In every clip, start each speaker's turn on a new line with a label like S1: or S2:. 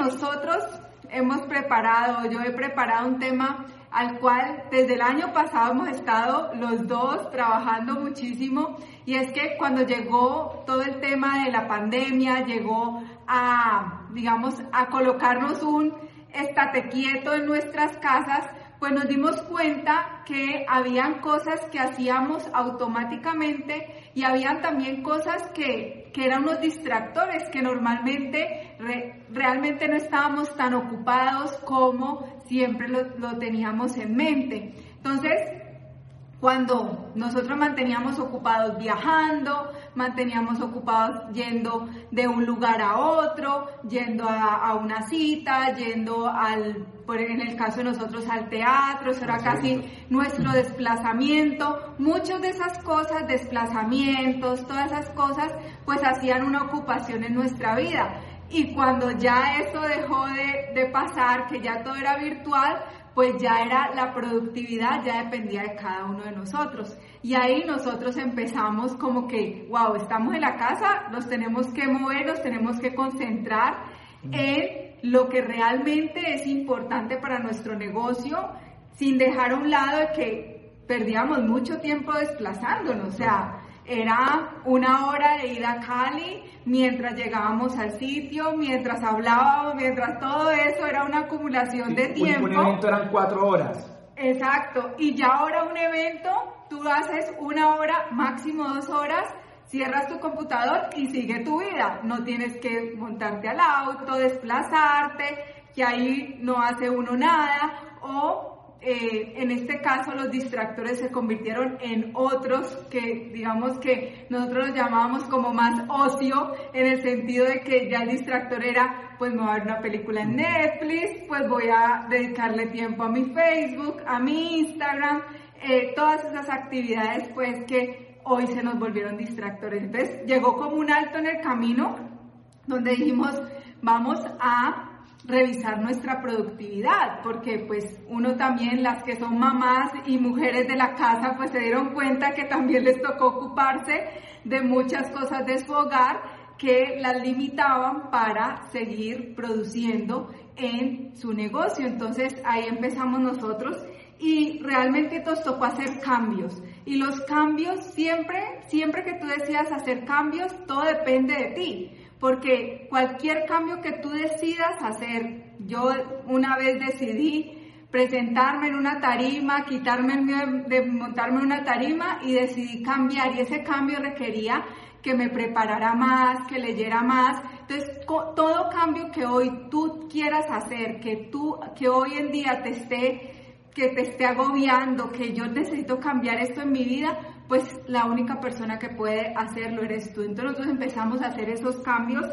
S1: nosotros hemos preparado, yo he preparado un tema al cual desde el año pasado hemos estado los dos trabajando muchísimo y es que cuando llegó todo el tema de la pandemia, llegó a, digamos, a colocarnos un estate quieto en nuestras casas, pues nos dimos cuenta que habían cosas que hacíamos automáticamente y habían también cosas que, que eran unos distractores que normalmente realmente no estábamos tan ocupados como siempre lo, lo teníamos en mente. Entonces, cuando nosotros manteníamos ocupados viajando, manteníamos ocupados yendo de un lugar a otro, yendo a, una cita, yendo al, por en el caso de nosotros al teatro, eso era casi nuestro desplazamiento. Muchas de esas cosas, desplazamientos, todas esas cosas, pues hacían una ocupación en nuestra vida. Y cuando ya eso dejó de, de pasar, que ya todo era virtual, pues ya era la productividad, ya dependía de cada uno de nosotros. Y ahí nosotros empezamos como que, wow, estamos en la casa, nos tenemos que mover, nos tenemos que concentrar en lo que realmente es importante para nuestro negocio, sin dejar a un lado de que perdíamos mucho tiempo desplazándonos, o sea, era una hora de ir a Cali, mientras llegábamos al sitio, mientras hablábamos, mientras todo eso era una acumulación de tiempo.
S2: Un evento eran cuatro horas.
S1: Exacto, y ya ahora un evento, tú haces una hora, máximo dos horas, cierras tu computador y sigue tu vida. No tienes que montarte al auto, desplazarte, que ahí no hace uno nada, o eh, en este caso los distractores se convirtieron en otros que digamos que nosotros los llamábamos como más ocio en el sentido de que ya el distractor era pues me voy a ver una película en Netflix, pues voy a dedicarle tiempo a mi Facebook, a mi Instagram, eh, todas esas actividades pues que hoy se nos volvieron distractores. Entonces llegó como un alto en el camino donde dijimos vamos a revisar nuestra productividad, porque pues uno también, las que son mamás y mujeres de la casa, pues se dieron cuenta que también les tocó ocuparse de muchas cosas de su hogar que las limitaban para seguir produciendo en su negocio. Entonces ahí empezamos nosotros y realmente nos tocó hacer cambios. Y los cambios siempre, siempre que tú decidas hacer cambios, todo depende de ti porque cualquier cambio que tú decidas hacer, yo una vez decidí presentarme en una tarima, quitarme el miedo de montarme en una tarima y decidí cambiar y ese cambio requería que me preparara más, que leyera más. Entonces, todo cambio que hoy tú quieras hacer, que tú que hoy en día te esté que te esté agobiando, que yo necesito cambiar esto en mi vida, pues la única persona que puede hacerlo eres tú. Entonces nosotros empezamos a hacer esos cambios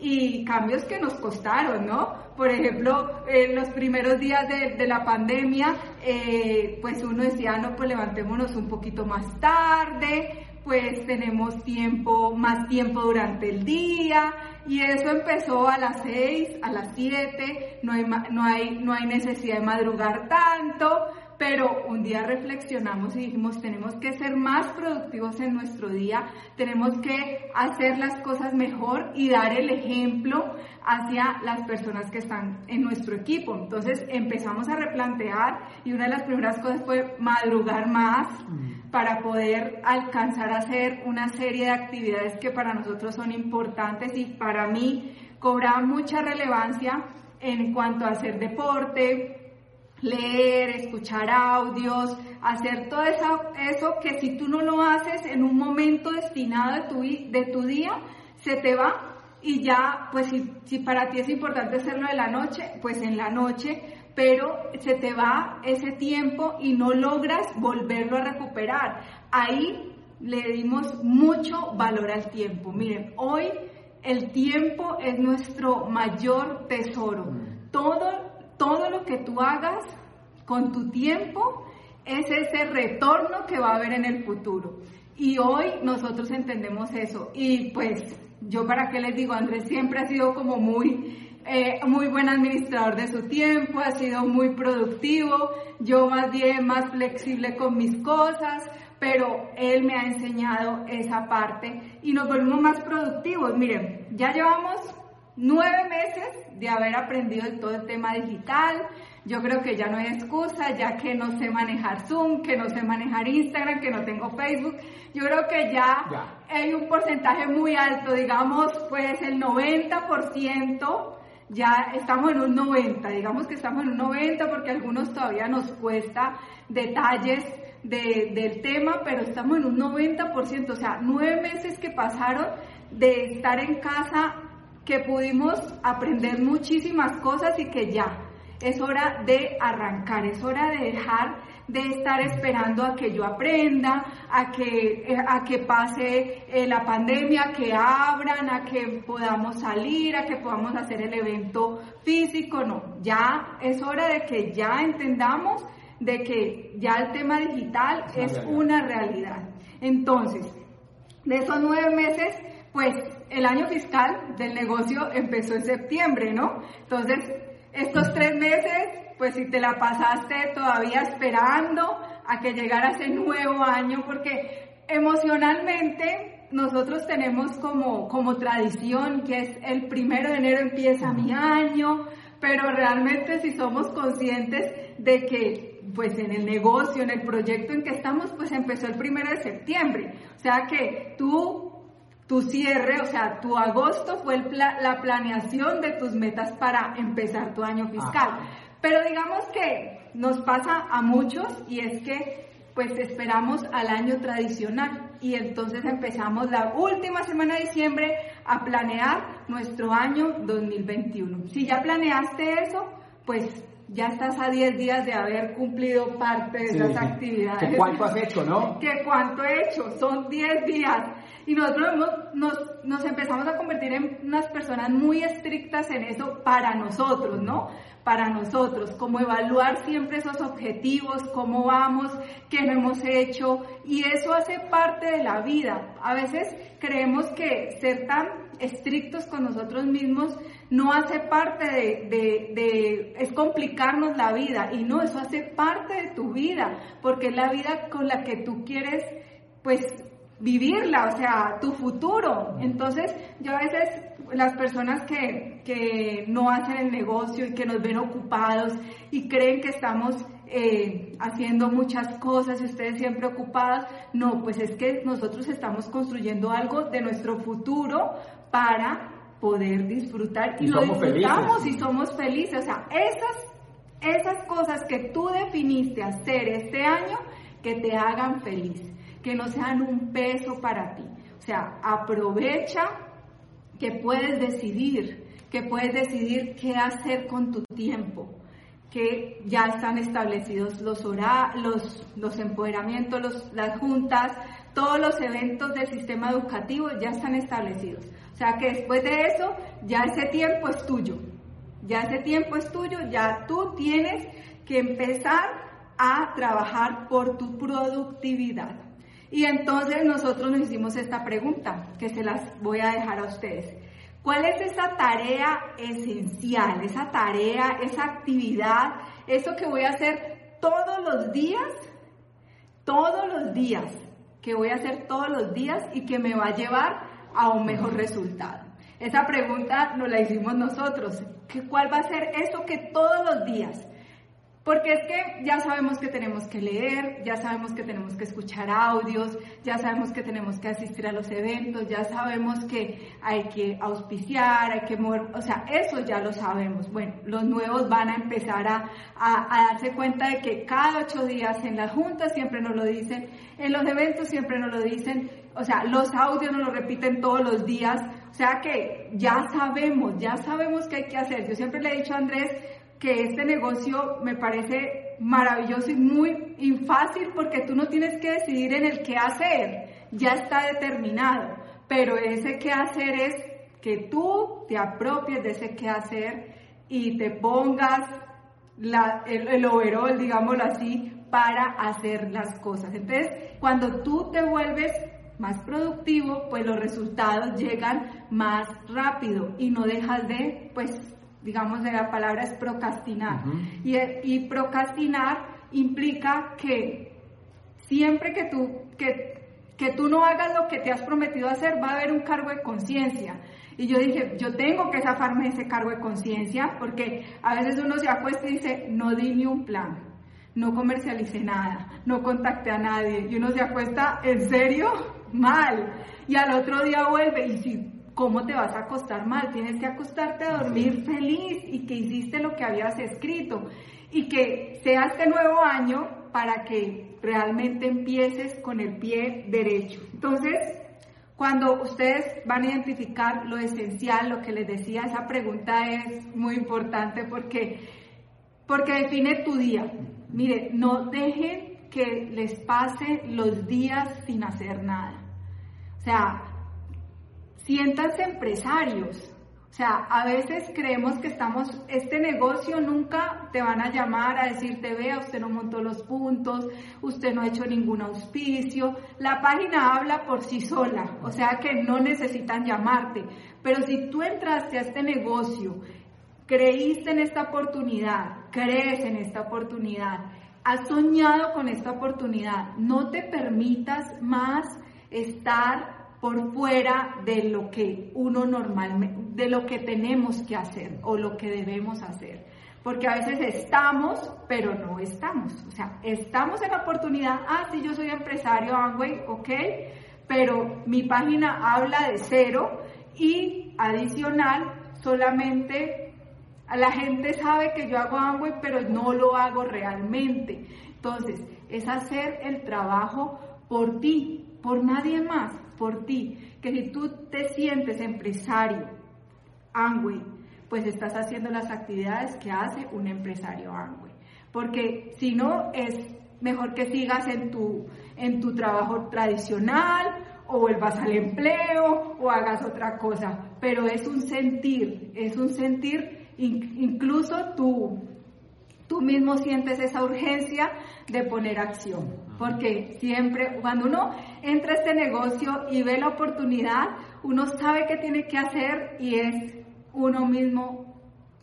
S1: y cambios que nos costaron, ¿no? Por ejemplo, en los primeros días de, la pandemia, eh, pues uno decía, no, pues levantémonos un poquito más tarde, pues tenemos tiempo, más tiempo durante el día, y eso empezó a las 6, a las 7, no hay, no hay, no hay necesidad de madrugar tanto, pero un día reflexionamos y dijimos, tenemos que ser más productivos en nuestro día, tenemos que hacer las cosas mejor y dar el ejemplo hacia las personas que están en nuestro equipo. Entonces empezamos a replantear y una de las primeras cosas fue madrugar más mm. para poder alcanzar a hacer una serie de actividades que para nosotros son importantes y para mí cobraban mucha relevancia en cuanto a hacer deporte, leer, escuchar audios, hacer todo eso, eso que si tú no lo haces en un momento destinado de tu, de tu día, se te va y ya, pues si, si para ti es importante hacerlo de la noche, pues en la noche, pero se te va ese tiempo y no logras volverlo a recuperar. Ahí le dimos mucho valor al tiempo. Miren, hoy el tiempo es nuestro mayor tesoro. Mm. Todo todo lo que tú hagas con tu tiempo es ese retorno que va a haber en el futuro. Y hoy nosotros entendemos eso. Y pues yo para qué les digo, Andrés siempre ha sido como muy, eh, muy buen administrador de su tiempo, ha sido muy productivo, yo más bien más flexible con mis cosas, pero él me ha enseñado esa parte y nos volvemos más productivos. Miren, ya llevamos nueve meses de haber aprendido todo el tema digital. Yo creo que ya no hay excusa, ya que no sé manejar Zoom, que no sé manejar Instagram, que no tengo Facebook. Yo creo que ya, hay un porcentaje muy alto, digamos, pues el 90%, ya estamos en un 90, digamos que estamos en un 90 porque a algunos todavía nos cuesta detalles del tema, pero estamos en un 90%, o sea, nueve meses que pasaron de estar en casa que pudimos aprender muchísimas cosas y que ya es hora de arrancar, es hora de dejar de estar esperando a que yo aprenda, a que, eh, a que pase eh, la pandemia, que abran, a que podamos salir, a que podamos hacer el evento físico, no, ya es hora de que ya entendamos de que ya el tema digital es una realidad. Entonces, de esos nueve meses, pues el año fiscal del negocio empezó en septiembre, ¿no? Entonces, estos tres meses, pues si te la pasaste todavía esperando a que llegara ese nuevo año, porque emocionalmente nosotros tenemos como, como tradición que es el primero de enero empieza mi año, pero realmente si somos conscientes de que pues en el negocio, en el proyecto en que estamos, pues empezó el primero de septiembre. O sea que tú tu cierre, o sea, tu agosto fue la planeación de tus metas para empezar tu año fiscal. Pero digamos que nos pasa a muchos y es que pues esperamos al año tradicional y entonces empezamos la última semana de diciembre a planear nuestro año 2021. Si ya planeaste eso, pues ya estás a 10 días de haber cumplido parte de esas actividades.
S2: ¿Qué cuánto has hecho, no?
S1: ¿Qué cuánto he hecho? Son 10 días. Y nosotros nos, nos empezamos a convertir en unas personas muy estrictas en eso para nosotros, ¿no? Para nosotros, como evaluar siempre esos objetivos, cómo vamos, qué no hemos hecho, y eso hace parte de la vida. A veces creemos que ser tan estrictos con nosotros mismos no hace parte de, de, de, es complicarnos la vida y no, eso hace parte de tu vida, porque es la vida con la que tú quieres, pues, vivirla, o sea, tu futuro. Entonces, yo a veces las personas que, que no hacen el negocio y que nos ven ocupados y creen que estamos eh, haciendo muchas cosas y ustedes siempre ocupados, no, pues es que nosotros estamos construyendo algo de nuestro futuro para poder disfrutar y, lo disfrutamos y somos felices. O sea, esas, esas cosas que tú definiste hacer este año, que te hagan feliz que no sean un peso para ti. O sea, aprovecha que puedes decidir, que puedes decidir qué hacer con tu tiempo, que ya están establecidos los los, los empoderamientos, los, las juntas, todos los eventos del sistema educativo ya están establecidos. O sea que después de eso, ya ese tiempo es tuyo. Ya ese tiempo es tuyo, ya tú tienes que empezar a trabajar por tu productividad. Y entonces nosotros nos hicimos esta pregunta, que se las voy a dejar a ustedes. ¿Cuál es esa tarea esencial, esa tarea, esa actividad, eso que voy a hacer todos los días, todos los días, que voy a hacer todos los días y que me va a llevar a un mejor resultado? Esa pregunta nos la hicimos nosotros. ¿Cuál va a ser eso que todos los días porque es que ya sabemos que tenemos que leer, ya sabemos que tenemos que escuchar audios, ya sabemos que tenemos que asistir a los eventos, ya sabemos que hay que auspiciar, hay que mover, o sea, eso ya lo sabemos. Bueno, los nuevos van a empezar a, a, darse cuenta de que cada ocho días en las juntas siempre nos lo dicen, en los eventos siempre nos lo dicen, o sea, los audios nos lo repiten todos los días, o sea que ya sabemos, ya sabemos qué hay que hacer. Yo siempre le he dicho a Andrés, que este negocio me parece maravilloso y muy fácil porque tú no tienes que decidir en el qué hacer, ya está determinado, pero ese qué hacer es que tú te apropies de ese qué hacer y te pongas el, el overall, digámoslo así, para hacer las cosas. Entonces, cuando tú te vuelves más productivo, pues los resultados llegan más rápido y no dejas de, pues, digamos, de la palabra es procrastinar. y, y, procrastinar implica que siempre que tú, que que tú no hagas lo que te has prometido hacer, va a haber un cargo de conciencia. Y yo dije, yo tengo que zafarme ese cargo de conciencia, porque a veces uno se acuesta y dice, no di ni un plan, no comercialicé nada, no contacté a nadie. Y uno se acuesta, ¿en serio? Mal. Y al otro día vuelve y si ¿Cómo te vas a acostar mal? Tienes que acostarte a dormir feliz y que hiciste lo que habías escrito y que sea este nuevo año para que realmente empieces con el pie derecho. Entonces, cuando ustedes van a identificar lo esencial, lo que les decía, esa pregunta es muy importante porque, porque define tu día. Mire, no dejen que les pase los días sin hacer nada. O sea, siéntanse empresarios. O sea, a veces creemos que estamos, este negocio nunca te van a llamar a decirte, vea, usted no montó los puntos, usted no ha hecho ningún auspicio. La página habla por sí sola, o sea que no necesitan llamarte. Pero si tú entraste a este negocio, creíste en esta oportunidad, crees en esta oportunidad, has soñado con esta oportunidad, no te permitas más estar por fuera de lo que uno normalmente, de lo que tenemos que hacer o lo que debemos hacer. Porque a veces estamos, pero no estamos. O sea, estamos en la oportunidad, ah, sí, yo soy empresario Amway, ok, pero mi página habla de cero y adicional, solamente la gente sabe que yo hago Amway, pero no lo hago realmente. Entonces, es hacer el trabajo por ti, por nadie más por ti, que si tú te sientes empresario Amway, pues estás haciendo las actividades que hace un empresario Amway. Porque si no, es mejor que sigas en tu, en tu trabajo tradicional o vuelvas al empleo o hagas otra cosa. Pero es un sentir, es un sentir, incluso tú, tú mismo sientes esa urgencia de poner acción. Porque siempre, cuando uno entra a este negocio y ve la oportunidad, uno sabe qué tiene que hacer y es uno mismo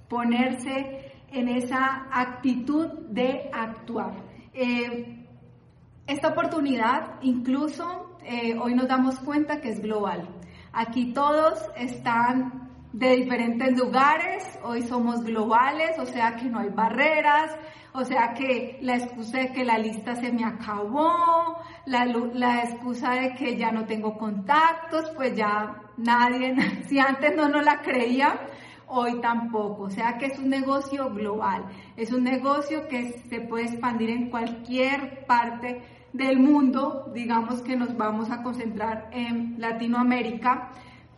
S1: ponerse en esa actitud de actuar. Eh, esta oportunidad incluso eh, hoy nos damos cuenta que es global. Aquí todos están de diferentes lugares, hoy somos globales, o sea que no hay barreras, o sea que la excusa de que la lista se me acabó, la, la excusa de que ya no tengo contactos, pues ya nadie, si antes no nos la creía, hoy tampoco. O sea que es un negocio global, es un negocio que se puede expandir en cualquier parte del mundo, digamos que nos vamos a concentrar en Latinoamérica,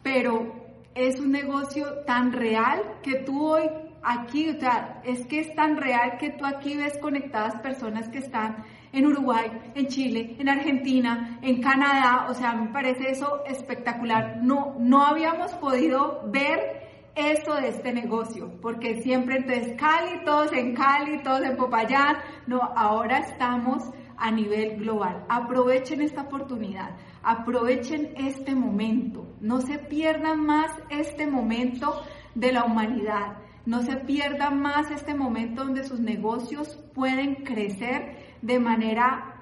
S1: pero es un negocio tan real que tú hoy aquí, o sea, es que es tan real que tú aquí ves conectadas personas que están en Uruguay, en Chile, en Argentina, en Canadá, o sea, me parece eso espectacular. No, no habíamos podido ver esto de este negocio, porque siempre entonces Cali, todos en Cali, todos en Popayán, no, ahora estamos a nivel global. Aprovechen esta oportunidad, aprovechen este momento, no se pierdan más este momento de la humanidad. No se pierda más este momento donde sus negocios pueden crecer de manera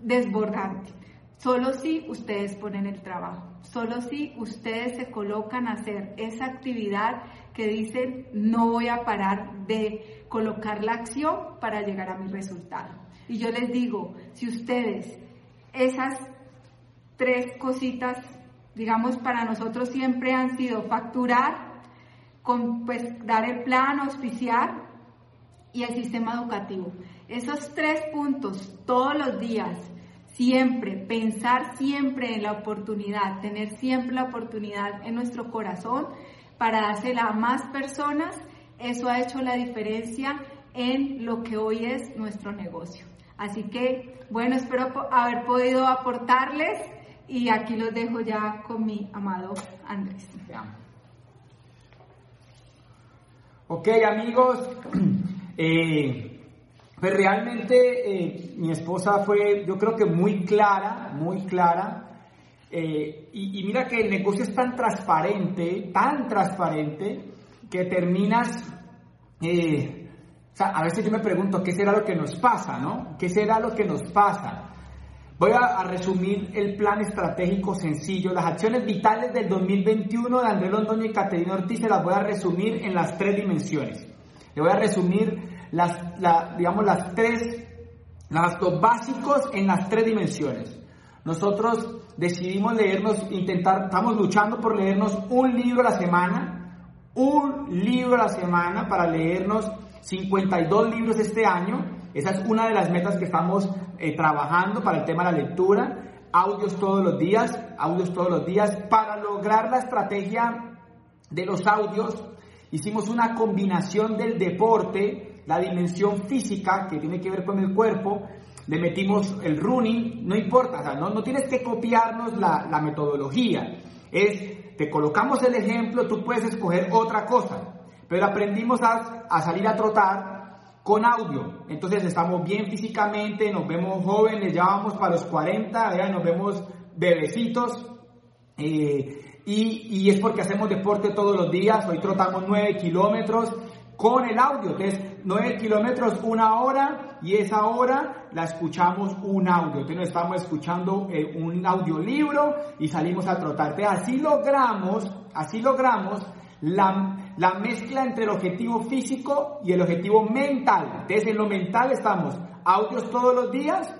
S1: desbordante. Solo si ustedes ponen el trabajo, solo si ustedes se colocan a hacer esa actividad que dicen no voy a parar de colocar la acción para llegar a mi resultado. Y yo les digo, si ustedes esas tres cositas, digamos, para nosotros siempre han sido facturar, pues dar el plan, auspiciar y el sistema educativo. Esos tres puntos todos los días, siempre, pensar siempre en la oportunidad, tener siempre la oportunidad en nuestro corazón para dársela a más personas, eso ha hecho la diferencia en lo que hoy es nuestro negocio. Así que, bueno, espero haber podido aportarles y aquí los dejo ya con mi amado Andrés.
S2: Ok, amigos, eh, pues realmente eh, mi esposa fue, yo creo que muy clara, muy clara. Eh, y, mira que el negocio es tan transparente, tan transparente, que terminas, o sea, a veces yo me pregunto, ¿qué será lo que nos pasa, no? ¿Qué será lo que nos pasa? Voy a, resumir el plan estratégico sencillo. Las acciones vitales del 2021 de Andrés Londoño y Caterina Ortiz se las voy a resumir en las tres dimensiones. Le voy a resumir las, digamos, las tres, las dos básicos en las tres dimensiones. Nosotros decidimos leernos, intentar, estamos luchando por leernos un libro a la semana, un libro a la semana para leernos 52 libros este año. Esa es una de las metas que estamos eh, trabajando para el tema de la lectura. Audios todos los días, audios todos los días. Para lograr la estrategia de los audios, hicimos una combinación del deporte, la dimensión física que tiene que ver con el cuerpo, le metimos el running, no importa, no, no tienes que copiarnos la, la metodología. Es, te colocamos el ejemplo, tú puedes escoger otra cosa, pero aprendimos a, a salir a trotar con audio. Entonces estamos bien físicamente, nos vemos jóvenes, ya vamos para los 40, nos vemos bebecitos. Eh, y, y, es porque hacemos deporte todos los días, hoy trotamos 9 kilómetros con el audio. Entonces, 9 kilómetros, una hora, y esa hora la escuchamos un audio. Entonces, estamos escuchando eh, un audiolibro y salimos a trotar. Entonces, así logramos, así logramos la, la, mezcla entre el objetivo físico y el objetivo mental. Entonces, en lo mental estamos audios todos los días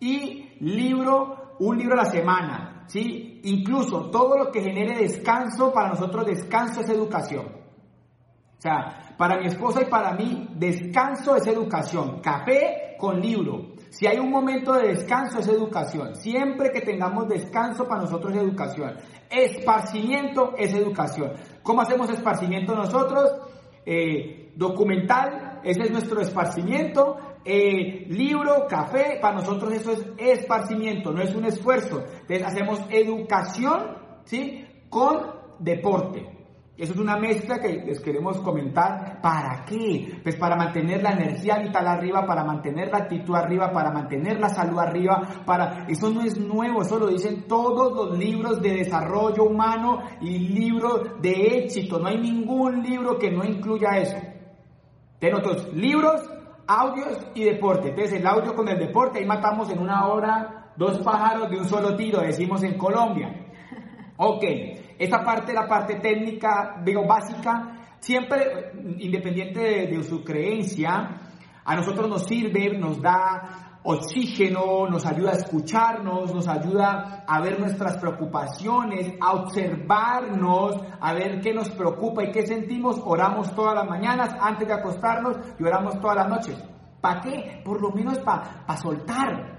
S2: y libro, un libro a la semana. ¿sí? Incluso todo lo que genere descanso, para nosotros descanso es educación. O sea, para mi esposa y para mí, descanso es educación. Café con libro. Si hay un momento de descanso es educación. Siempre que tengamos descanso para nosotros es educación. Esparcimiento es educación. ¿Cómo hacemos esparcimiento nosotros? Eh, documental, ese es nuestro esparcimiento. Eh, libro, café, para nosotros eso es esparcimiento, no es un esfuerzo. Entonces hacemos educación. Con deporte. Eso es una mezcla que les queremos comentar. ¿Para qué? Pues para mantener la energía vital arriba, para mantener la actitud arriba, para mantener la salud arriba, para... Eso no es nuevo, eso lo dicen todos los libros de desarrollo humano y libros de éxito. No hay ningún libro que no incluya eso. Tenemos otros libros, audios y deporte. Entonces el audio con el deporte, ahí matamos en una hora dos pájaros de un solo tiro, decimos en Colombia. Ok. Esa parte, la parte técnica, digo, básica, siempre, independiente de, su creencia, a nosotros nos sirve, nos da oxígeno, nos ayuda a escucharnos, nos ayuda a ver nuestras preocupaciones, a observarnos, a ver qué nos preocupa y qué sentimos. Oramos todas las mañanas antes de acostarnos y oramos todas las noches. ¿Para qué? Por lo menos para soltar,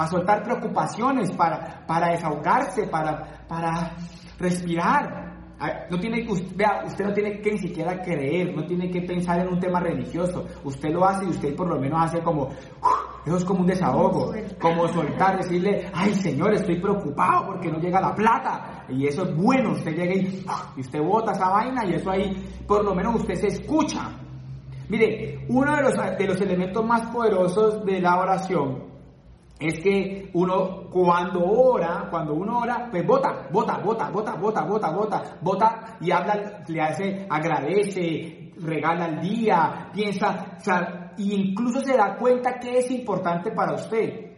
S2: para soltar preocupaciones, para, para desahogarse, para, para respirar. No tiene vea, usted no tiene que ni siquiera creer, no tiene que pensar en un tema religioso. Usted lo hace y usted por lo menos hace como, eso es como un desahogo, como soltar, decirle, ay Señor, estoy preocupado porque no llega la plata. Y eso es bueno, usted llega y, y usted bota esa vaina y eso ahí, por lo menos usted se escucha. Mire, uno de los, de los elementos más poderosos de la oración es que uno cuando ora, cuando uno ora, pues vota, vota, vota, vota, vota, vota, vota, vota y habla, le hace, agradece, regala el día, piensa, o sea, incluso se da cuenta que es importante para usted.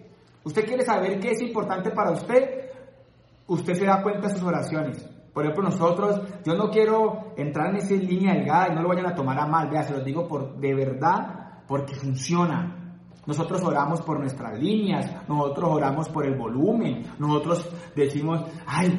S2: ¿Usted quiere saber qué es importante para usted? Usted se da cuenta de sus oraciones. Por ejemplo, nosotros, yo no quiero entrar en esa línea delgada y no lo vayan a tomar a mal, vea, se los digo por, de verdad, porque funciona. Nosotros oramos por nuestras líneas, nosotros oramos por el volumen, nosotros decimos, ay,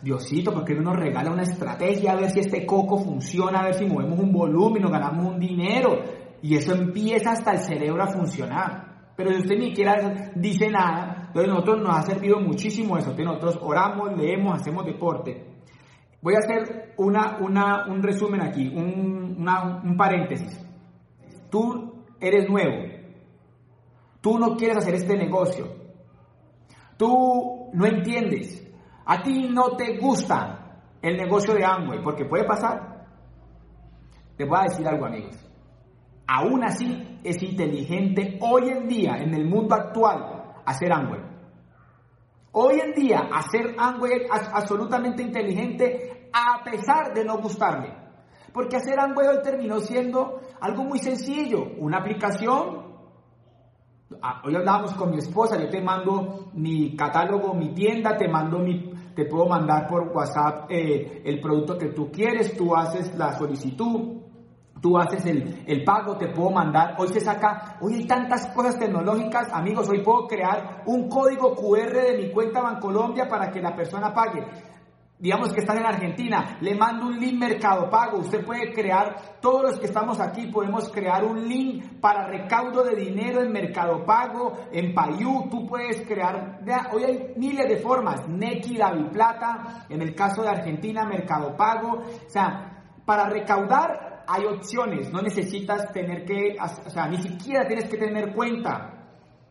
S2: Diosito, ¿por qué no nos regala una estrategia a ver si este coco funciona, a ver si movemos un volumen, nos ganamos un dinero? Y eso empieza hasta el cerebro a funcionar. Pero si usted ni siquiera dice nada, entonces nosotros nos ha servido muchísimo eso. Nosotros oramos, leemos, hacemos deporte. Voy a hacer una, una, un resumen aquí, un, un paréntesis. Tú eres nuevo. Tú no quieres hacer este negocio. Tú no entiendes. A ti no te gusta el negocio de Amway, porque puede pasar. Te voy a decir algo, amigos. Aún así es inteligente hoy en día, en el mundo actual, hacer Amway. Hoy en día, hacer Amway es absolutamente inteligente a pesar de no gustarle. Porque hacer Amway terminó siendo algo muy sencillo, una aplicación, Ah, hoy hablábamos con mi esposa, yo te mando mi catálogo, mi tienda, te mando mi, te puedo mandar por WhatsApp eh, el producto que tú quieres, tú haces la solicitud, tú haces el, el, pago, te puedo mandar, hoy se saca, hoy hay tantas cosas tecnológicas, amigos, hoy puedo crear un código QR de mi cuenta Bancolombia para que la persona pague digamos que están en Argentina, le mando un link Mercado Pago. Usted puede crear, todos los que estamos aquí podemos crear un link para recaudo de dinero en Mercado Pago, en Payú. Tú puedes crear, hoy hay miles de formas, Neki, David Plata, en el caso de Argentina, Mercado Pago. O sea, para recaudar hay opciones, no necesitas tener que, o sea, ni siquiera tienes que tener cuenta.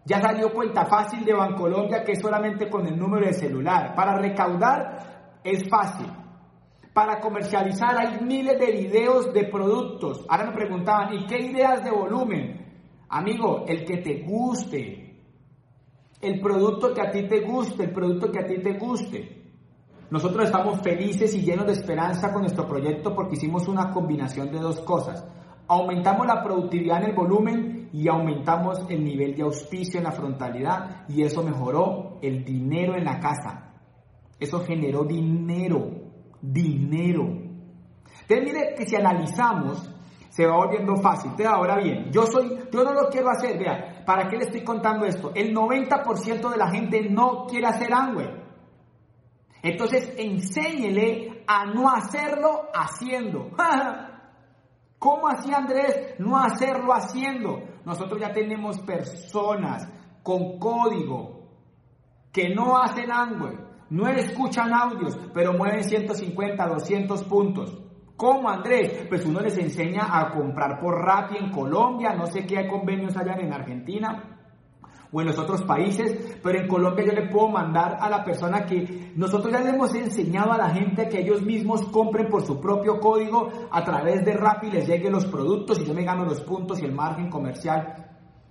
S2: Ya salió cuenta fácil de Bancolombia que es solamente con el número de celular. Para recaudar es fácil. Para comercializar hay miles de videos de productos. Ahora me preguntaban, ¿y qué ideas de volumen? Amigo, el que te guste. El producto que a ti te guste, el producto que a ti te guste. Nosotros estamos felices y llenos de esperanza con nuestro proyecto porque hicimos una combinación de dos cosas. Aumentamos la productividad en el volumen y aumentamos el nivel de auspicio en la frontalidad y eso mejoró el dinero en la casa. Eso generó dinero, dinero. Entonces mire que si analizamos, se va volviendo fácil. Entonces ahora bien, yo soy, yo no lo quiero hacer, vea, ¿para qué le estoy contando esto? El 90% de la gente no quiere hacer Amway. Entonces enséñele a no hacerlo haciendo. ¿Cómo hacía Andrés no hacerlo haciendo? Nosotros ya tenemos personas con código que no hacen Amway no escuchan audios, pero mueven 150, 200 puntos. ¿Cómo, Andrés? Pues uno les enseña a comprar por Rappi en Colombia, no sé qué convenios hayan en Argentina o en los otros países, pero en Colombia yo le puedo mandar a la persona que nosotros ya le hemos enseñado a la gente que ellos mismos compren por su propio código a través de Rappi, les lleguen los productos y yo me gano los puntos y el margen comercial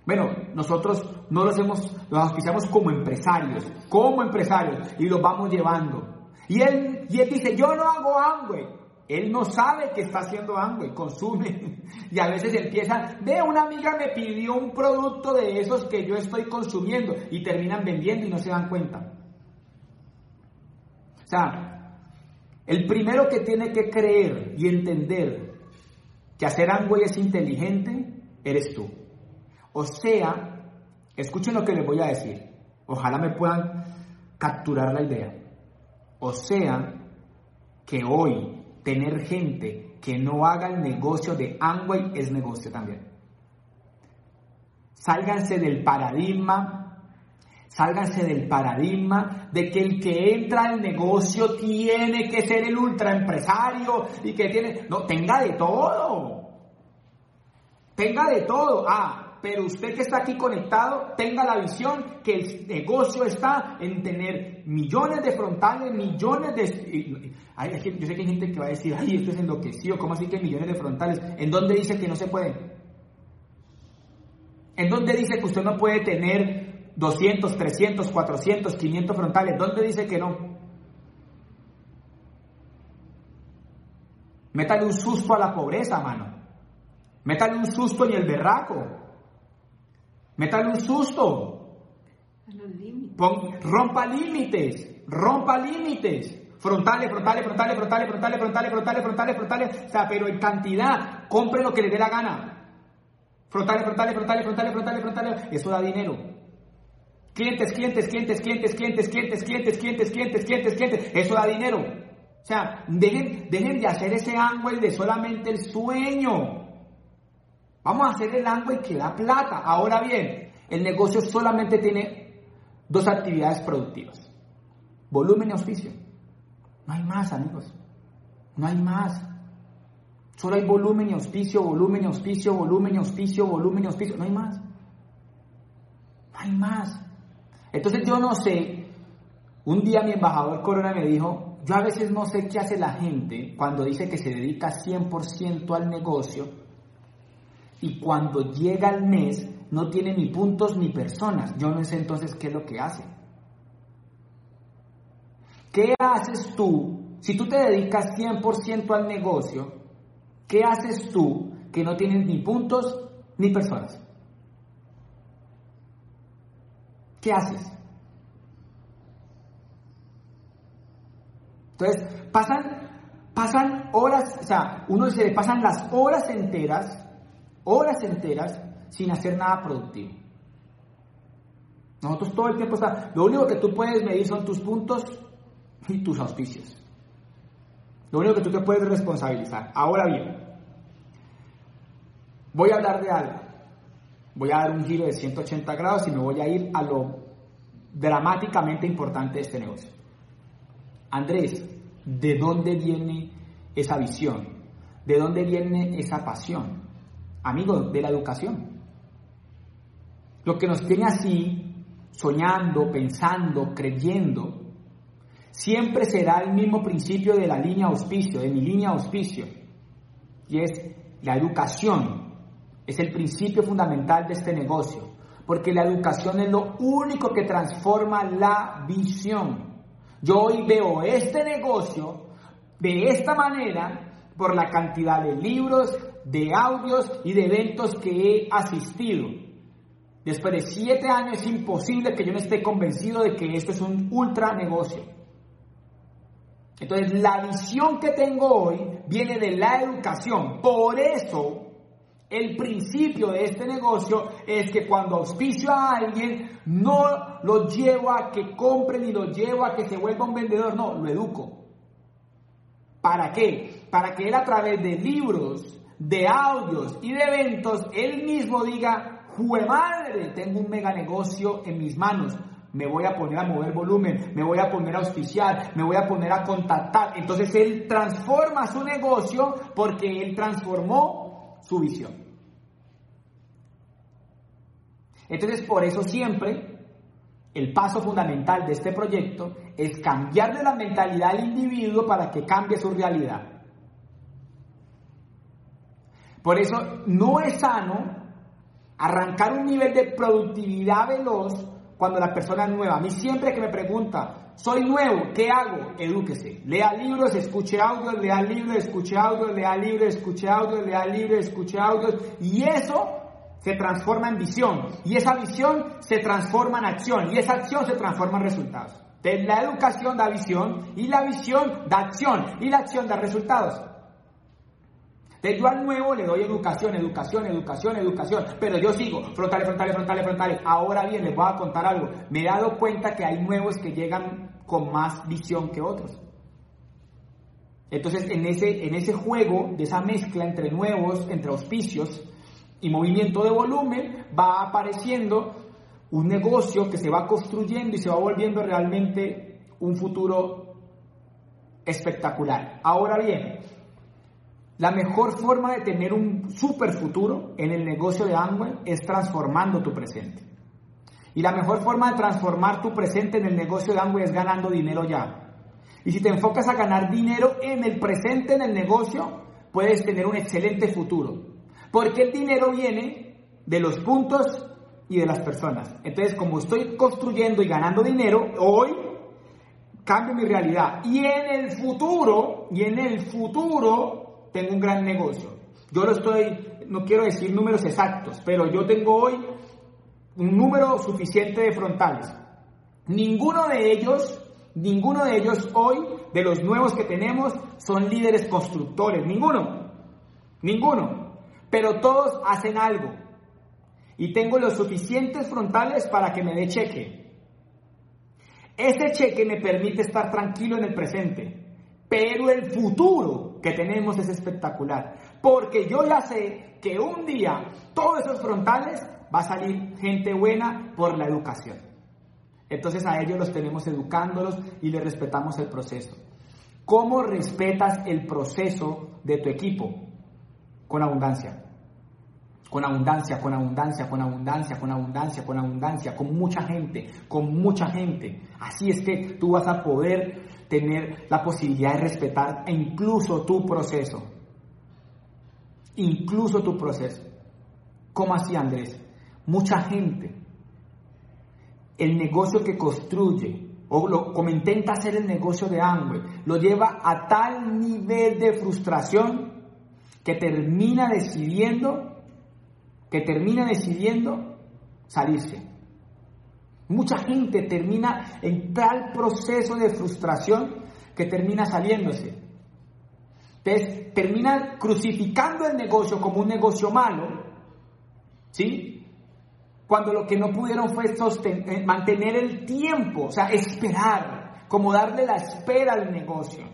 S2: bueno, nosotros no los hemos, los auspiciamos como empresarios, como empresarios, y los vamos llevando. Y él, y él dice, yo no hago Amway. Él no sabe que está haciendo Amway, consume. Y a veces empieza, ve, una amiga me pidió un producto de esos que yo estoy consumiendo y terminan vendiendo y no se dan cuenta. O sea, el primero que tiene que creer y entender que hacer Amway es inteligente, eres tú. O sea, escuchen lo que les voy a decir. Ojalá me puedan capturar la idea. O sea, que hoy tener gente que no haga el negocio de Amway es negocio también. Sálganse del paradigma, sálganse del paradigma de que el que entra al negocio tiene que ser el ultraempresario y que tiene, no, tenga de todo. Tenga de todo. Ah, pero usted que está aquí conectado, tenga la visión que el negocio está en tener millones de frontales, millones de... yo sé que hay gente que va a decir, ay, esto es enloquecido, ¿cómo así que millones de frontales? ¿En dónde dice que no se puede? ¿En dónde dice que usted no puede tener 200, 300, 400, 500 frontales? ¿Dónde dice que no? Métale un susto a la pobreza, mano. Métale un susto en el berraco. Métale un susto. rompa límites, rompa límites. Frontales, frontales, frontales, frontales, frontales, frontales, frontales, frontales, frontales. O sea, pero en cantidad. Compre lo que le dé la gana. Frontales, frontales, frontales, frontales, frontales, frontales. Eso da dinero. Clientes, clientes, clientes, clientes, clientes, clientes, clientes, clientes, clientes, clientes, clientes. Eso da dinero. O sea, dejen, dejen de hacer ese ángulo de solamente el sueño. Vamos a hacer el y que da plata. Ahora bien, el negocio solamente tiene dos actividades productivas. Volumen y auspicio. No hay más, amigos. No hay más. Solo hay volumen y auspicio, volumen y auspicio, volumen y auspicio, volumen y auspicio. No hay más. No hay más. Entonces yo no sé, un día mi embajador Corona me dijo, yo a veces no sé qué hace la gente cuando dice que se dedica 100% al negocio y cuando llega el mes no tiene ni puntos ni personas. Yo no sé entonces qué es lo que hace. ¿Qué haces tú si tú te dedicas 100% al negocio? ¿Qué haces tú que no tienes ni puntos ni personas? ¿qué haces? Entonces, pasan, pasan horas, o sea, uno se le pasan las horas enteras, horas enteras, sin hacer nada productivo. Nosotros todo el tiempo está, lo único que tú puedes medir son tus puntos y tus auspicios. Lo único que tú te puedes responsabilizar. Ahora bien, voy a hablar de algo. Voy a dar un giro de 180 grados y me voy a ir a lo dramáticamente importante de este negocio. Andrés, ¿de dónde viene esa visión? ¿De dónde viene esa pasión? Amigo, de la educación. Lo que nos tiene así, soñando, pensando, creyendo, siempre será el mismo principio de la línea auspicio, de mi línea auspicio, y es la educación. Es el principio fundamental de este negocio, porque la educación es lo único que transforma la visión. Yo hoy veo este negocio de esta manera por la cantidad de libros, de audios y de eventos que he asistido. Después de siete años es imposible que yo no esté convencido de que esto es un ultra negocio. Entonces la visión que tengo hoy viene de la educación. Por eso el principio de este negocio es que cuando auspicio a alguien, no lo llevo a que compre ni lo llevo a que se vuelva un vendedor, no, lo educo. ¿Para qué? Para que él a través de libros, de audios y de eventos, él mismo diga, ¡jue madre! Tengo un mega negocio en mis manos. Me voy a poner a mover volumen, me voy a poner a auspiciar, me voy a poner a contactar. Entonces él transforma su negocio porque él transformó su visión. Entonces, por eso siempre el paso fundamental de este proyecto es cambiarle la mentalidad al individuo para que cambie su realidad. Por eso no es sano arrancar un nivel de productividad veloz cuando la persona es nueva. A mí siempre que me pregunta, soy nuevo, ¿qué hago? Edúquese. Lea libros, escuche audios, lea libros, escuche audios, lea libros, escuche audios, lea libros, escuche audios. Y eso se transforma en visión y esa visión se transforma en acción y esa acción se transforma en resultados. La educación da visión y la visión da acción y la acción da resultados. Entonces yo al nuevo le doy educación, educación, educación, educación, pero yo sigo frontales, frontales, frontales, frontales. Ahora bien, les voy a contar algo. Me he dado cuenta que hay nuevos que llegan con más visión que otros. Entonces, en ese, en ese juego, de esa mezcla entre nuevos, entre auspicios, y movimiento de volumen, va apareciendo un negocio que se va construyendo y se va volviendo realmente un futuro espectacular. Ahora bien, la mejor forma de tener un super futuro en el negocio de Amway es transformando tu presente. Y la mejor forma de transformar tu presente en el negocio de Amway es ganando dinero ya. Y si te enfocas a ganar dinero en el presente, en el negocio, puedes tener un excelente futuro. Porque el dinero viene de los puntos y de las personas. Entonces, como estoy construyendo y ganando dinero, hoy cambio mi realidad. Y en el futuro, y en el futuro, tengo un gran negocio. Yo lo estoy, no quiero decir números exactos, pero yo tengo hoy un número suficiente de frontales. Ninguno de ellos, ninguno de ellos hoy, de los nuevos que tenemos, son líderes constructores. Ninguno. Ninguno pero todos hacen algo. Y tengo los suficientes frontales para que me dé cheque. Ese cheque me permite estar tranquilo en el presente, pero el futuro que tenemos es espectacular, porque yo ya sé que un día todos esos frontales va a salir gente buena por la educación. Entonces a ellos los tenemos educándolos y les respetamos el proceso. ¿Cómo respetas el proceso de tu equipo? Con abundancia con abundancia, con abundancia, con abundancia, con abundancia, con abundancia, con mucha gente, con mucha gente. Así es que tú vas a poder tener la posibilidad de respetar incluso tu proceso. Incluso tu proceso. ¿Cómo así, Andrés? Mucha gente, el negocio que construye, o lo, como intenta hacer el negocio de Amway, lo lleva a tal nivel de frustración que termina decidiendo que termina decidiendo salirse. Mucha gente termina en tal proceso de frustración que termina saliéndose. Entonces, termina crucificando el negocio como un negocio malo, ¿sí? Cuando lo que no pudieron fue eh, mantener el tiempo, o sea, esperar, como darle la espera al negocio.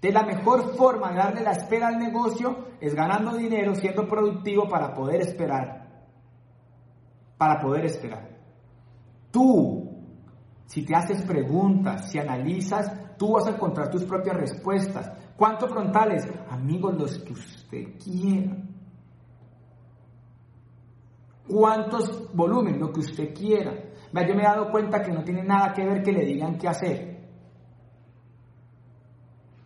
S2: De la mejor forma de darle la espera al negocio es ganando dinero, siendo productivo para poder esperar. Para poder esperar. Tú, si te haces preguntas, si analizas, tú vas a encontrar tus propias respuestas. ¿Cuántos frontales? Amigos, los que usted quiera. ¿Cuántos volúmenes? Lo que usted quiera. Yo me he dado cuenta que no tiene nada que ver que le digan qué hacer.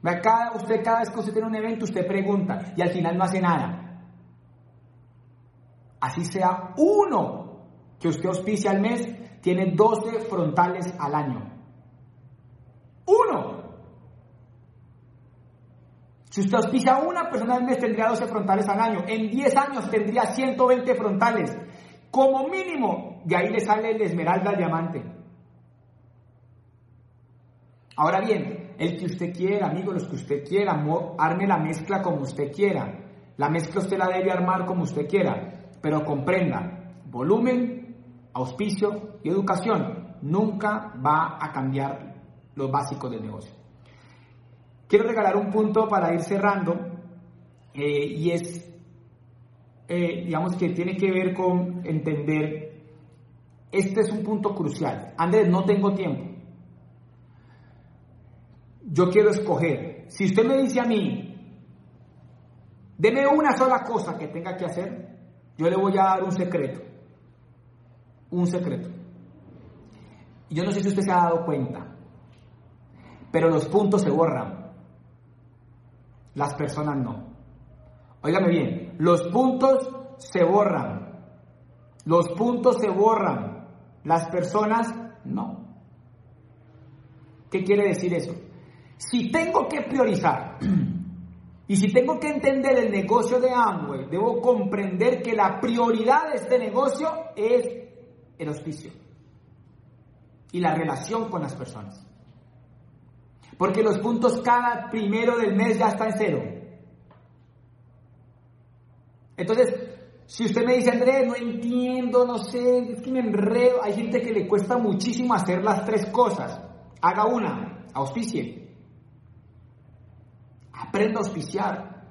S2: Cada, usted cada vez que usted tiene un evento, usted pregunta y al final no hace nada. Así sea uno que usted auspicia al mes, tiene 12 frontales al año. Uno. Si usted auspicia a una persona al mes, tendría 12 frontales al año. En 10 años tendría 120 frontales. Como mínimo, de ahí le sale el esmeralda al diamante. Ahora bien, el que usted quiera, amigo, los que usted quiera, arme la mezcla como usted quiera. La mezcla usted la debe armar como usted quiera, pero comprenda, volumen, auspicio y educación nunca va a cambiar los básicos del negocio. Quiero regalar un punto para ir cerrando eh, y es, eh, digamos que tiene que ver con entender, este es un punto crucial. Andrés, no tengo tiempo yo quiero escoger. Si usted me dice a mí, deme una sola cosa que tenga que hacer, yo le voy a dar un secreto. Un secreto. Yo no sé si usted se ha dado cuenta, pero los puntos se borran. Las personas no. Óigame bien, los puntos se borran. Los puntos se borran. Las personas no. ¿Qué quiere decir eso? Si tengo que priorizar y si tengo que entender el negocio de Amway, debo comprender que la prioridad de este negocio es el auspicio y la relación con las personas. Porque los puntos cada primero del mes ya cero. Entonces, si usted me dice, Andrés, no entiendo, no sé, es que me enredo, hay gente que le cuesta muchísimo hacer las tres cosas. Haga una, auspicie. Aprenda a auspiciar.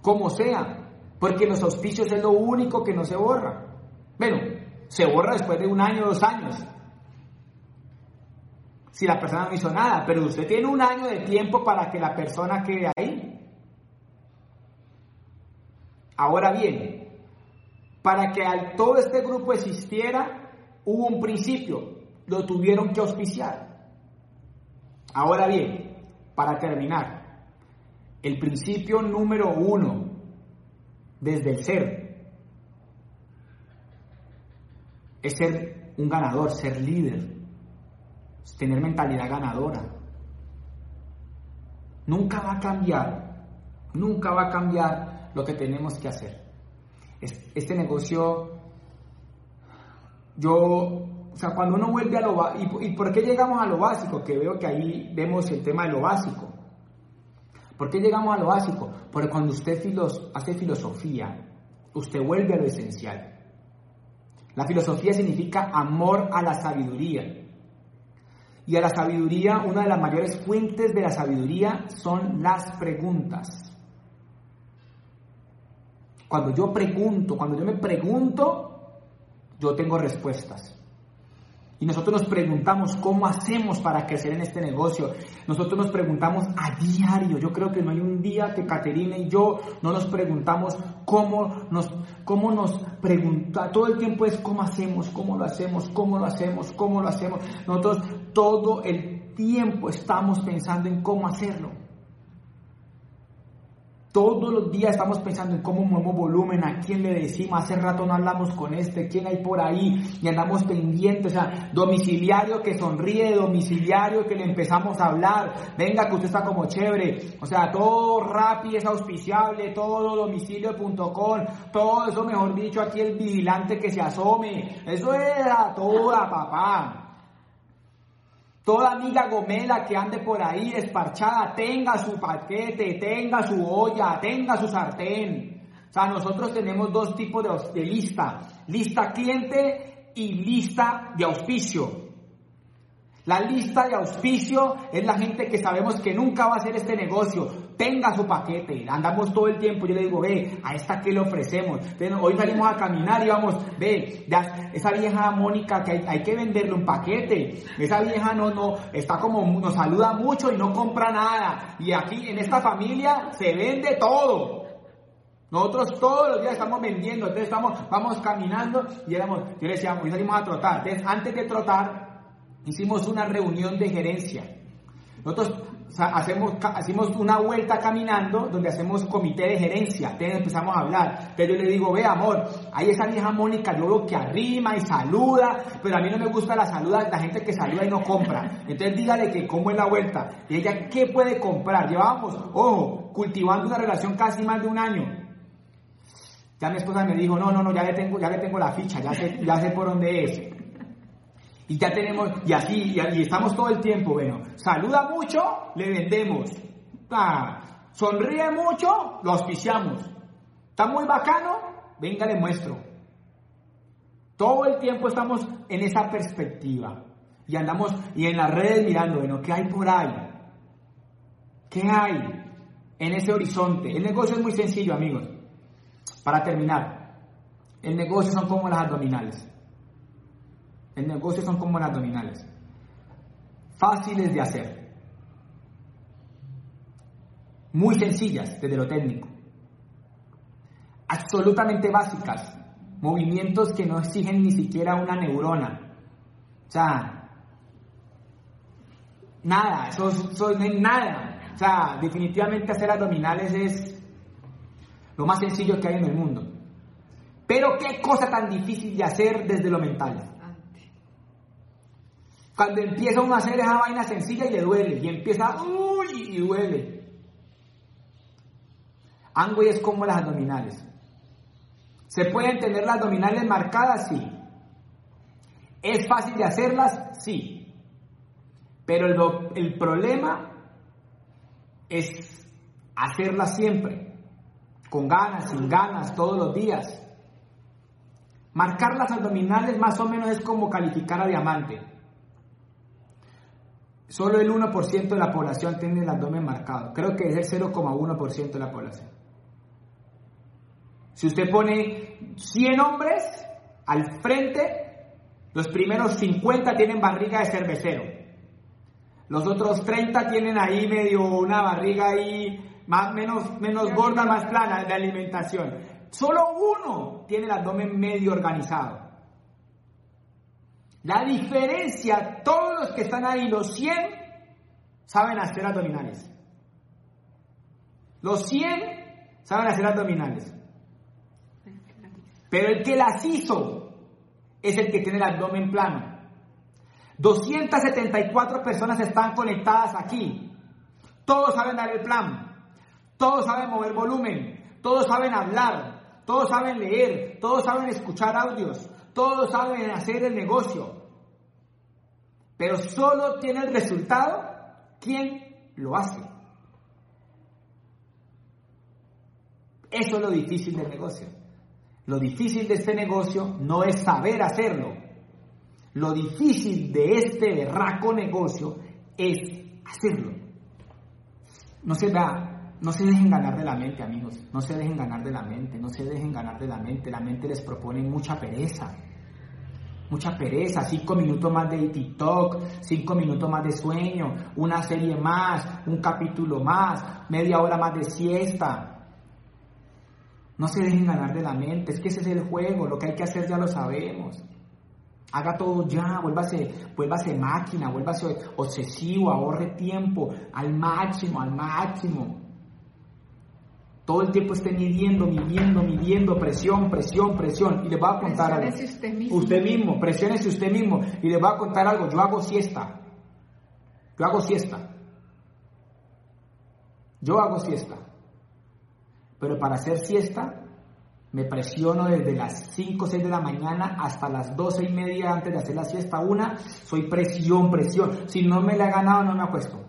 S2: Como sea. Porque los auspicios es lo único que no se borra. Bueno, se borra después de un año, dos años. Si la persona no hizo nada, pero usted tiene un año de tiempo para que la persona quede ahí. Ahora bien, para que todo este grupo existiera, hubo un principio, lo tuvieron que auspiciar. Ahora bien, para terminar, el principio número uno desde el ser es ser un ganador, ser líder, tener mentalidad ganadora. Nunca va a cambiar, nunca va a cambiar lo que tenemos que hacer. Este negocio, yo o sea, cuando uno vuelve a lo ¿y por qué llegamos a lo básico? Que veo que ahí vemos el tema de lo básico. ¿Por qué llegamos a lo básico? Porque cuando usted hace filosofía, usted vuelve a lo esencial. La filosofía significa amor a la sabiduría. Y a la sabiduría, una de las mayores fuentes de la sabiduría son las preguntas. Cuando yo pregunto, cuando yo me pregunto, yo tengo respuestas. Y nosotros nos preguntamos cómo hacemos para crecer en este negocio. Nosotros nos preguntamos a diario. Yo creo que no hay un día que Caterina y yo no nos preguntamos cómo nos, cómo nos pregunta. Todo el tiempo es cómo hacemos, cómo lo hacemos, cómo lo hacemos, cómo lo hacemos. Nosotros todo el tiempo estamos pensando en cómo hacerlo. Todos los días estamos pensando en cómo movemos volumen, a quién le decimos, hace rato no hablamos con este, quién hay por ahí, y andamos pendientes, o sea, domiciliario que sonríe, domiciliario que le empezamos a hablar, venga que usted está como chévere, o sea, todo rápido es auspiciable, todo domicilio.com, todo eso mejor dicho, aquí el vigilante que se asome, eso era toda papá. Toda amiga gomela que ande por ahí desparchada tenga su paquete, tenga su olla, tenga su sartén. O sea, nosotros tenemos dos tipos de, lista. Lista cliente y lista de auspicio. La lista de auspicio es la gente que sabemos que nunca va a hacer este negocio. Tenga su paquete. Andamos todo el tiempo. Yo le digo, ve, a esta que le ofrecemos. hoy salimos a caminar y vamos, ve, esa vieja Mónica que hay, que venderle un paquete. Esa vieja no, no, está como, nos saluda mucho y no compra nada. Y aquí en esta familia se vende todo. Nosotros todos los días estamos vendiendo, entonces estamos, vamos caminando y éramos, yo le decía, hoy salimos a trotar. Entonces, antes de trotar, hicimos una reunión de gerencia. Nosotros hacemos, hacemos una vuelta caminando donde hacemos comité de gerencia. Entonces empezamos a hablar. Pero yo le digo, ve amor, hay esa vieja Mónica, yo veo que arrima y saluda, pero a mí no me gusta la saluda, la gente que saluda y no compra. Entonces dígale que cómo es la vuelta. Y ella, ¿qué puede comprar? Llevábamos, ojo, cultivando una relación casi más de un año. Ya mi esposa me dijo, no, no, no, ya le tengo, ya le tengo la ficha, ya sé, ya sé por dónde es. Y ya tenemos, y así, y, estamos todo el tiempo, bueno, saluda mucho, le vendemos. Ah, sonríe mucho, lo auspiciamos. Está muy bacano, venga, le muestro. Todo el tiempo estamos en esa perspectiva. Y andamos, y en las redes mirando, bueno, ¿qué hay por ahí? ¿Qué hay en ese horizonte? El negocio es muy sencillo, amigos. Para terminar, el negocio son como las abdominales. El negocio son como las abdominales. Fáciles de hacer. Muy sencillas desde lo técnico. Absolutamente básicas. Movimientos que no exigen ni siquiera una neurona. O sea, nada, eso, eso no es nada. O sea, definitivamente hacer abdominales es lo más sencillo que hay en el mundo. Pero qué cosa tan difícil de hacer desde lo mental. Cuando empieza uno a hacer esa vaina sencilla y le duele, y empieza, uy, y duele. Angüe es como las abdominales. ¿Se pueden tener las abdominales marcadas? Sí. ¿Es fácil de hacerlas? Sí. Pero el, el problema es hacerlas siempre, con ganas, sin ganas, todos los días. Marcar las abdominales más o menos es como calificar a diamante. Solo el 1% de la población tiene el abdomen marcado. Creo que es el 0,1% de la población. Si usted pone 100 hombres al frente, los primeros 50 tienen barriga de cervecero. Los otros 30 tienen ahí medio una barriga ahí más, menos, menos gorda, más plana de alimentación. Solo uno tiene el abdomen medio organizado. La diferencia, todos los que están ahí, los 100, saben hacer abdominales. Los 100 saben hacer abdominales. Pero el que las hizo es el que tiene el abdomen plano. 274 personas están conectadas aquí. Todos saben dar el plan. Todos saben mover volumen. Todos saben hablar. Todos saben leer. Todos saben escuchar audios. Todos saben hacer el negocio. Pero solo tiene el resultado quien lo hace. Eso es lo difícil del negocio. Lo difícil de este negocio no es saber hacerlo. Lo difícil de este berraco negocio es hacerlo. No se da, no se dejen ganar de la mente, amigos. No se dejen ganar de la mente, no se dejen ganar de la mente. La mente les propone mucha pereza mucha pereza, cinco minutos más de TikTok, cinco minutos más de sueño, una serie más, un capítulo más, media hora más de siesta. No se dejen ganar de la mente, es que ese es el juego, lo que hay que hacer ya lo sabemos. Haga todo ya, vuélvase, vuélvase máquina, vuélvase obsesivo, ahorre tiempo al máximo, al máximo. Todo el tiempo esté midiendo, midiendo, midiendo, presión, presión, presión. Y les voy a contar algo.
S1: usted mismo.
S2: Usted mismo, presiónese usted mismo. Y les voy a contar algo. Yo hago siesta. Yo hago siesta. Yo hago siesta. Pero para hacer siesta, me presiono desde las 5 o 6 de la mañana hasta las 12 y media antes de hacer la siesta. Una, soy presión, presión. Si no me la he ganado, no me acuesto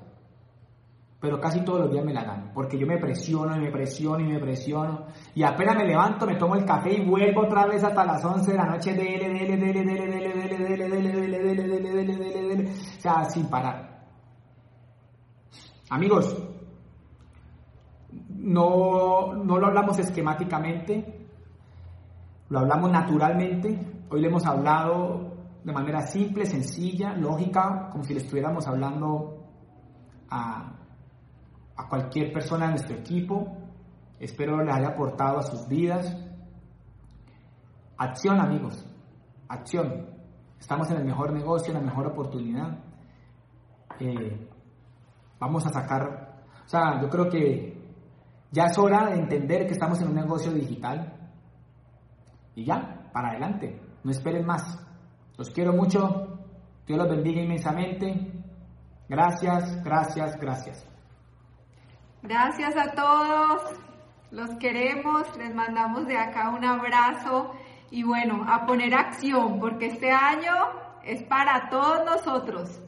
S2: pero casi todos los días me la gano, porque yo me presiono y me presiono y me presiono, y apenas me levanto, me tomo el café y vuelvo otra vez hasta las 11 de la noche, dele, dele, dele, dele, dele, dele, dele, dele, dele, dele, dele, dele, dele, o sea, sin parar. Amigos, no, no lo hablamos esquemáticamente, lo hablamos naturalmente, hoy le hemos hablado de manera simple, sencilla, lógica, como si le estuviéramos hablando a a cualquier persona de nuestro equipo. Espero les haya aportado a sus vidas. Acción, amigos. Acción. Estamos en el mejor negocio, en la mejor oportunidad. Eh, vamos a sacar, o sea, yo creo que ya es hora de entender que estamos en un negocio digital. Y ya, para adelante. No esperen más. Los quiero mucho. Dios los bendiga inmensamente. Gracias, gracias, gracias.
S1: Gracias a todos, los queremos, les mandamos de acá un abrazo. Y bueno, a poner acción, porque este año es para todos nosotros.